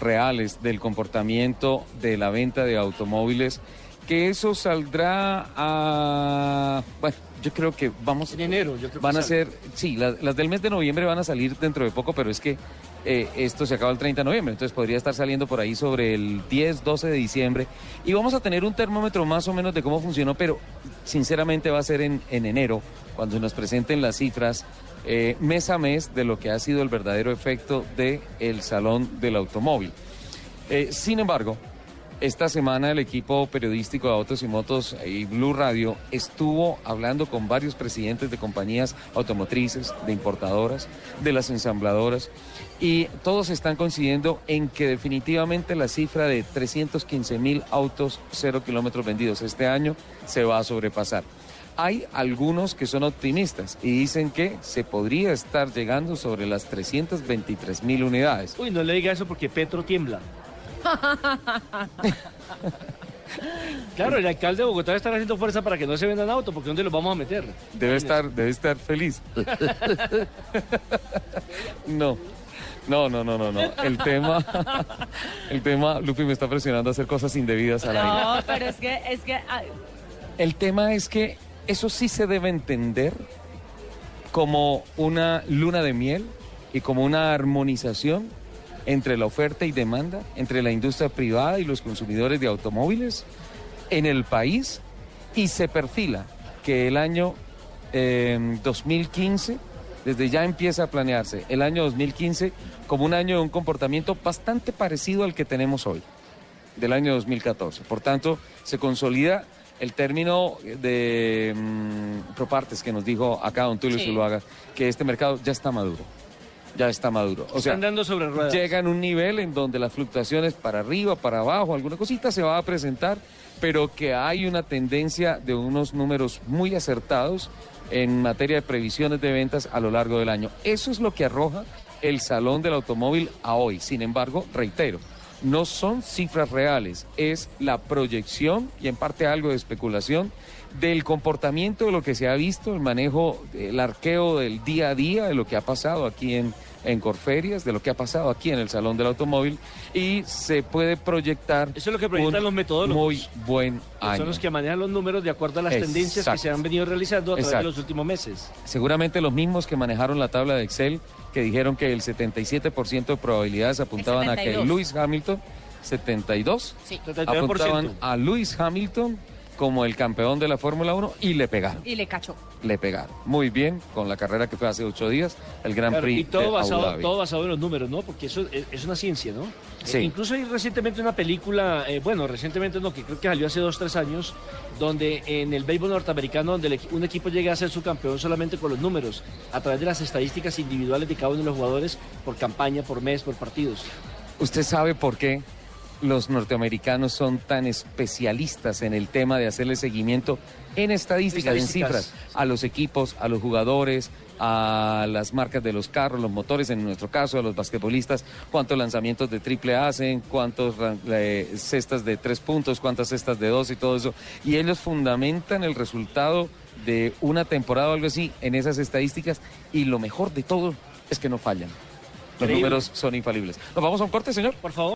reales del comportamiento de la venta de automóviles, que eso saldrá a... Bueno, yo creo que vamos... En enero, yo creo que Van a ser, sí, las, las del mes de noviembre van a salir dentro de poco, pero es que eh, esto se acaba el 30 de noviembre, entonces podría estar saliendo por ahí sobre el 10, 12 de diciembre. Y vamos a tener un termómetro más o menos de cómo funcionó, pero sinceramente va a ser en, en enero, cuando nos presenten las cifras eh, mes a mes de lo que ha sido el verdadero efecto del el Salón del Automóvil. Eh, sin embargo, esta semana el equipo periodístico de Autos y Motos y Blue Radio estuvo hablando con varios presidentes de compañías automotrices, de importadoras, de las ensambladoras y todos están coincidiendo en que definitivamente la cifra de 315 mil autos cero kilómetros vendidos este año se va a sobrepasar. Hay algunos que son optimistas y dicen que se podría estar llegando sobre las 323 mil unidades. Uy, no le diga eso porque Petro tiembla. Claro, el alcalde de Bogotá debe estar haciendo fuerza para que no se vendan autos, porque ¿dónde los vamos a meter? Debe estar, debe estar feliz. No. No, no, no, no, no. El tema, el tema, Lupi me está presionando a hacer cosas indebidas al aire. No, pero es que, es que, ah, El tema es que eso sí se debe entender como una luna de miel y como una armonización entre la oferta y demanda, entre la industria privada y los consumidores de automóviles en el país y se perfila que el año eh, 2015, desde ya empieza a planearse el año 2015 como un año de un comportamiento bastante parecido al que tenemos hoy del año 2014. Por tanto, se consolida el término de mm, Propartes que nos dijo acá don Tulio Sí. Zuluaga, que este mercado ya está maduro. Ya está maduro. O sea, Están dando sobre ruedas. llega en un nivel en donde las fluctuaciones para arriba, para abajo, alguna cosita se va a presentar, pero que hay una tendencia de unos números muy acertados en materia de previsiones de ventas a lo largo del año. Eso es lo que arroja el Salón del Automóvil a hoy. Sin embargo, reitero, no son cifras reales, es la proyección y en parte algo de especulación del comportamiento de lo que se ha visto, el manejo, el arqueo del día a día, de lo que ha pasado aquí en, en Corferias, de lo que ha pasado aquí en el Salón del Automóvil y se puede proyectar Eso es lo que proyectan los metodólogos. muy buen año. Son los que manejan los números de acuerdo a las tendencias que se han venido realizando a través Exacto. de los últimos meses. Seguramente los mismos que manejaron la tabla de Excel, que dijeron que el 77% de probabilidades apuntaban a que 72. Lewis Hamilton, 72, sí. 32%. apuntaban a Lewis Hamilton como el campeón de la Fórmula 1 y le pegaron, Y le cachó. le pegaron. Muy bien con la carrera que fue hace ocho días, el Gran Claro, Prix y todo de Abu basado, Dhabi. todo basado en los números, ¿no? Porque eso es, es una ciencia, ¿no? Sí. Eh, incluso hay recientemente una película, eh, bueno, recientemente no, que creo que salió hace dos, tres años, donde en el béisbol norteamericano, donde el un equipo llega a ser su campeón solamente con los números, a través de las estadísticas individuales de cada uno de los jugadores, por campaña, por mes, por partidos. ¿Usted sabe por qué los norteamericanos son tan especialistas en el tema de hacerle seguimiento en estadísticas, en cifras, a los equipos, a los jugadores, a las marcas de los carros, los motores, en nuestro caso, a los basquetbolistas, cuántos lanzamientos de triple hacen, cuántos ran- eh, cestas de tres puntos, cuántas cestas de dos y todo eso. Y ellos fundamentan el resultado de una temporada o algo así en esas estadísticas y lo mejor de todo es que no fallan. Los Increíble. números son infalibles. ¿Nos vamos a un corte, señor? Por favor.